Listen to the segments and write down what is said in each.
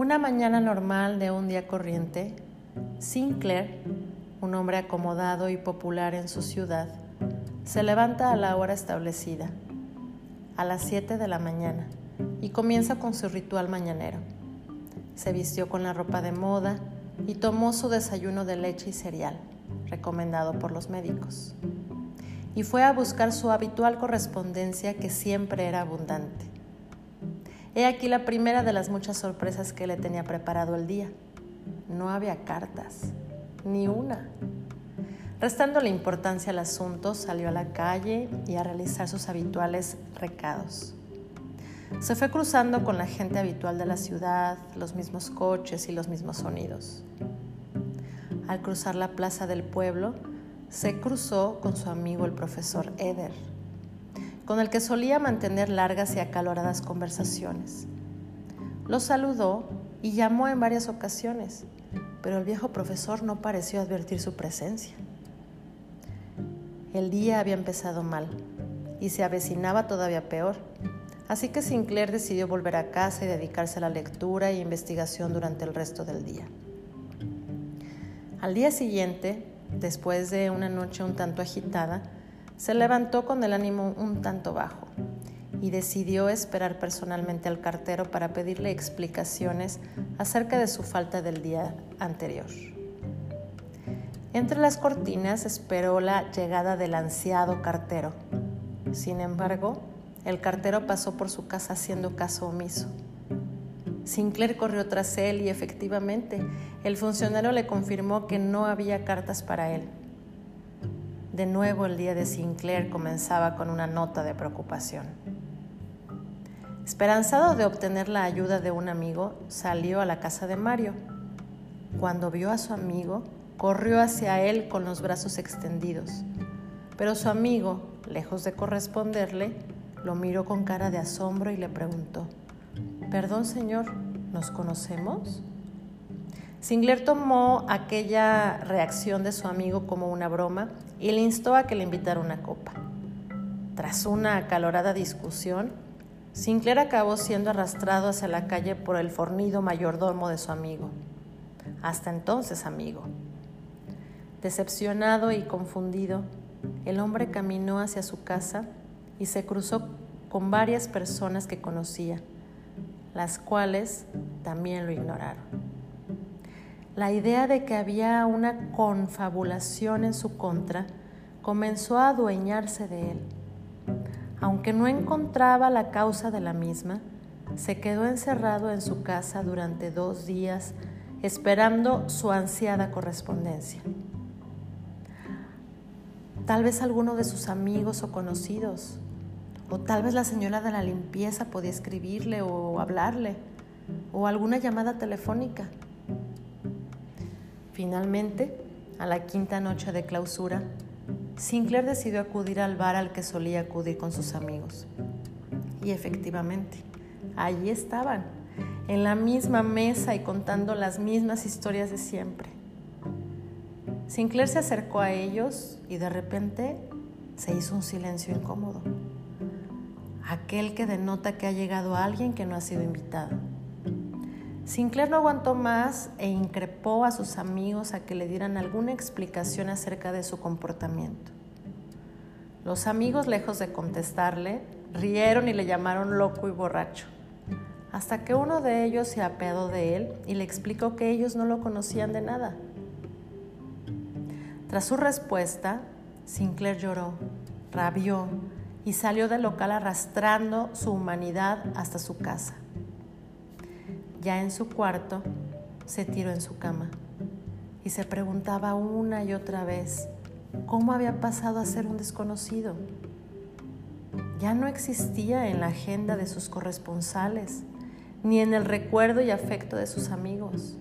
Una mañana normal de un día corriente, Sinclair, un hombre acomodado y popular en su ciudad, se levanta a la hora establecida, a las 7 de la mañana, y comienza con su ritual mañanero. Se vistió con la ropa de moda y tomó su desayuno de leche y cereal, recomendado por los médicos. Y fue a buscar su habitual correspondencia que siempre era abundante. He aquí la primera de las muchas sorpresas que le tenía preparado el día. No había cartas, ni una. Restando la importancia al asunto, salió a la calle y a realizar sus habituales recados. Se fue cruzando con la gente habitual de la ciudad, los mismos coches y los mismos sonidos. Al cruzar la plaza del pueblo, se cruzó con su amigo el profesor Eder, con el que solía mantener largas y acaloradas conversaciones. Lo saludó y llamó en varias ocasiones, pero el viejo profesor no pareció advertir su presencia. El día había empezado mal y se avecinaba todavía peor, así que Sinclair decidió volver a casa y dedicarse a la lectura e investigación durante el resto del día. Al día siguiente, después de una noche un tanto agitada, se levantó con el ánimo un tanto bajo y decidió esperar personalmente al cartero para pedirle explicaciones acerca de su falta del día anterior. Entre las cortinas esperó la llegada del ansiado cartero. Sin embargo, el cartero pasó por su casa haciendo caso omiso. Sinclair corrió tras él y efectivamente el funcionario le confirmó que no había cartas para él. De nuevo el día de Sinclair comenzaba con una nota de preocupación. Esperanzado de obtener la ayuda de un amigo, salió a la casa de Mario. Cuando vio a su amigo, corrió hacia él con los brazos extendidos, pero su amigo, lejos de corresponderle, lo miró con cara de asombro y le preguntó, Perdón, señor, ¿nos conocemos? Singler tomó aquella reacción de su amigo como una broma y le instó a que le invitara una copa. Tras una acalorada discusión, Sinclair acabó siendo arrastrado hacia la calle por el fornido mayordomo de su amigo. Hasta entonces amigo. Decepcionado y confundido, el hombre caminó hacia su casa y se cruzó con varias personas que conocía las cuales también lo ignoraron. La idea de que había una confabulación en su contra comenzó a adueñarse de él. Aunque no encontraba la causa de la misma, se quedó encerrado en su casa durante dos días esperando su ansiada correspondencia. Tal vez alguno de sus amigos o conocidos o tal vez la señora de la limpieza podía escribirle o hablarle, o alguna llamada telefónica. Finalmente, a la quinta noche de clausura, Sinclair decidió acudir al bar al que solía acudir con sus amigos. Y efectivamente, allí estaban, en la misma mesa y contando las mismas historias de siempre. Sinclair se acercó a ellos y de repente se hizo un silencio incómodo aquel que denota que ha llegado alguien que no ha sido invitado. Sinclair no aguantó más e increpó a sus amigos a que le dieran alguna explicación acerca de su comportamiento. Los amigos, lejos de contestarle, rieron y le llamaron loco y borracho, hasta que uno de ellos se apeadó de él y le explicó que ellos no lo conocían de nada. Tras su respuesta, Sinclair lloró, rabió y salió del local arrastrando su humanidad hasta su casa. Ya en su cuarto, se tiró en su cama y se preguntaba una y otra vez cómo había pasado a ser un desconocido. Ya no existía en la agenda de sus corresponsales, ni en el recuerdo y afecto de sus amigos.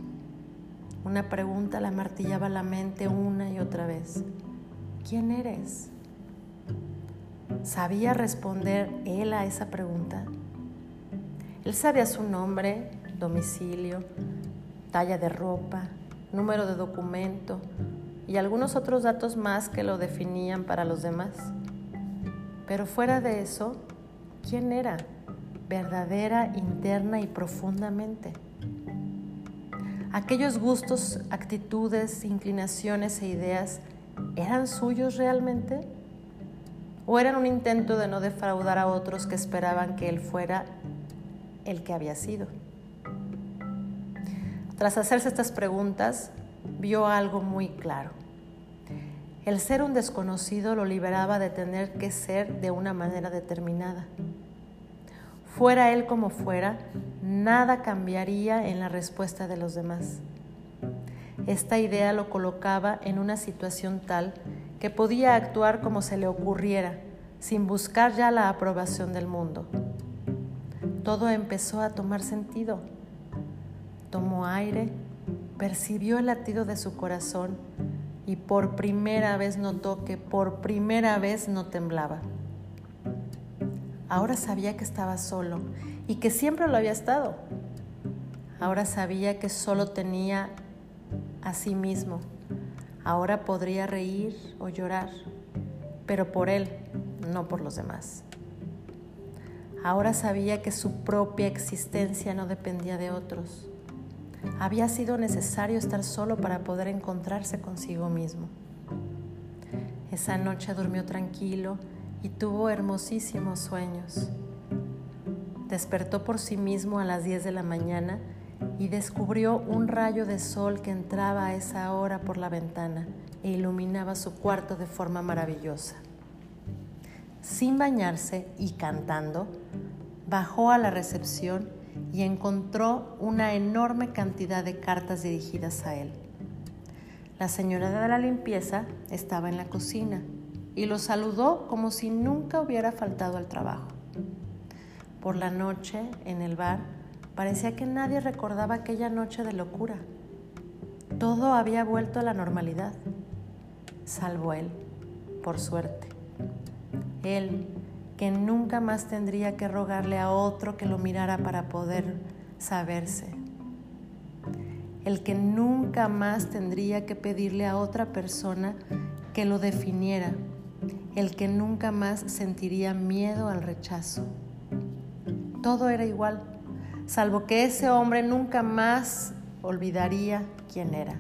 Una pregunta la martillaba la mente una y otra vez. ¿Quién eres? ¿Sabía responder él a esa pregunta? Él sabía su nombre, domicilio, talla de ropa, número de documento y algunos otros datos más que lo definían para los demás. Pero fuera de eso, ¿quién era? Verdadera, interna y profundamente. aquellos gustos, actitudes, inclinaciones e ideas eran suyos realmente? ¿O eran un intento de no defraudar a otros que esperaban que él fuera el que había sido? Tras hacerse estas preguntas, vio algo muy claro. El ser un desconocido lo liberaba de tener que ser de una manera determinada. Fuera él como fuera, nada cambiaría en la respuesta de los demás. Esta idea lo colocaba en una situación tal que podía actuar como se le ocurriera, sin buscar ya la aprobación del mundo. Todo empezó a tomar sentido tomó aire, percibió el latido de su corazón y por primera vez notó que por primera vez no temblaba. Ahora sabía que estaba solo y que siempre lo había estado. Ahora sabía que solo tenía a sí mismo. Ahora podría reír o llorar, pero por él, no por los demás. Ahora sabía que su propia existencia no dependía de otros había sido necesario estar solo para poder encontrarse consigo mismo. Esa noche durmió tranquilo y tuvo hermosísimos sueños. Despertó por sí mismo a las 10 de la mañana y descubrió un rayo de sol que entraba a esa hora por la ventana e iluminaba su cuarto de forma maravillosa. Sin bañarse y cantando, bajó a la recepción y encontró una enorme cantidad de cartas dirigidas a él. La señora de la limpieza estaba en la cocina y lo saludó como si nunca hubiera faltado al trabajo. Por la noche, en el bar, parecía que nadie recordaba aquella noche de locura. Todo había vuelto a la normalidad, salvo él, por suerte. Él, que nunca más tendría que rogarle a otro que lo mirara para poder saberse. El que nunca más tendría que pedirle a otra persona que lo definiera. El que nunca más sentiría miedo al rechazo. Todo era igual, salvo que ese hombre nunca más olvidaría quién era.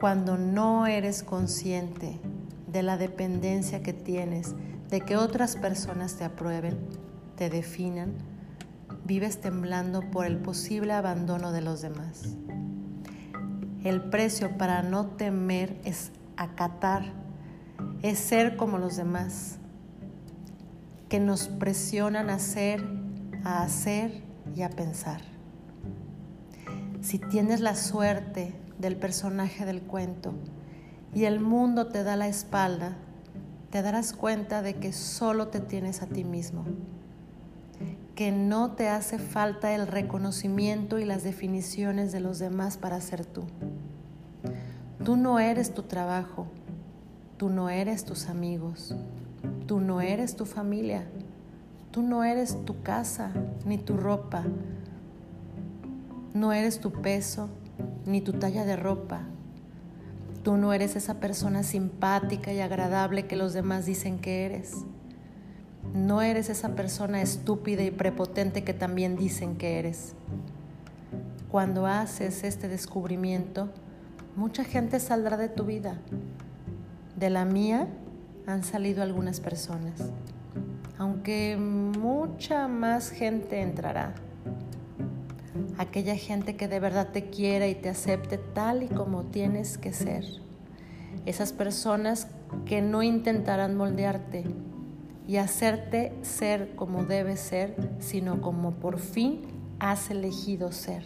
Cuando no eres consciente de la dependencia que tienes de que otras personas te aprueben, te definan, vives temblando por el posible abandono de los demás. El precio para no temer es acatar, es ser como los demás, que nos presionan a ser, a hacer y a pensar. Si tienes la suerte del personaje del cuento y el mundo te da la espalda, te darás cuenta de que solo te tienes a ti mismo, que no te hace falta el reconocimiento y las definiciones de los demás para ser tú. Tú no eres tu trabajo, tú no eres tus amigos, tú no eres tu familia, tú no eres tu casa ni tu ropa, no eres tu peso ni tu talla de ropa, Tú no eres esa persona simpática y agradable que los demás dicen que eres. No eres esa persona estúpida y prepotente que también dicen que eres. Cuando haces este descubrimiento, mucha gente saldrá de tu vida. De la mía han salido algunas personas, aunque mucha más gente entrará. Aquella gente que de verdad te quiera y te acepte tal y como tienes que ser. Esas personas que no intentarán moldearte y hacerte ser como debes ser, sino como por fin has elegido ser.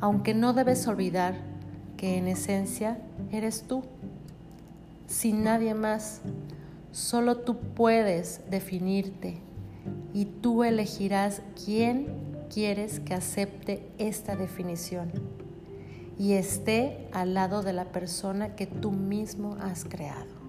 Aunque no debes olvidar que en esencia eres tú, sin nadie más. Solo tú puedes definirte y tú elegirás quién quieres que acepte esta definición y esté al lado de la persona que tú mismo has creado.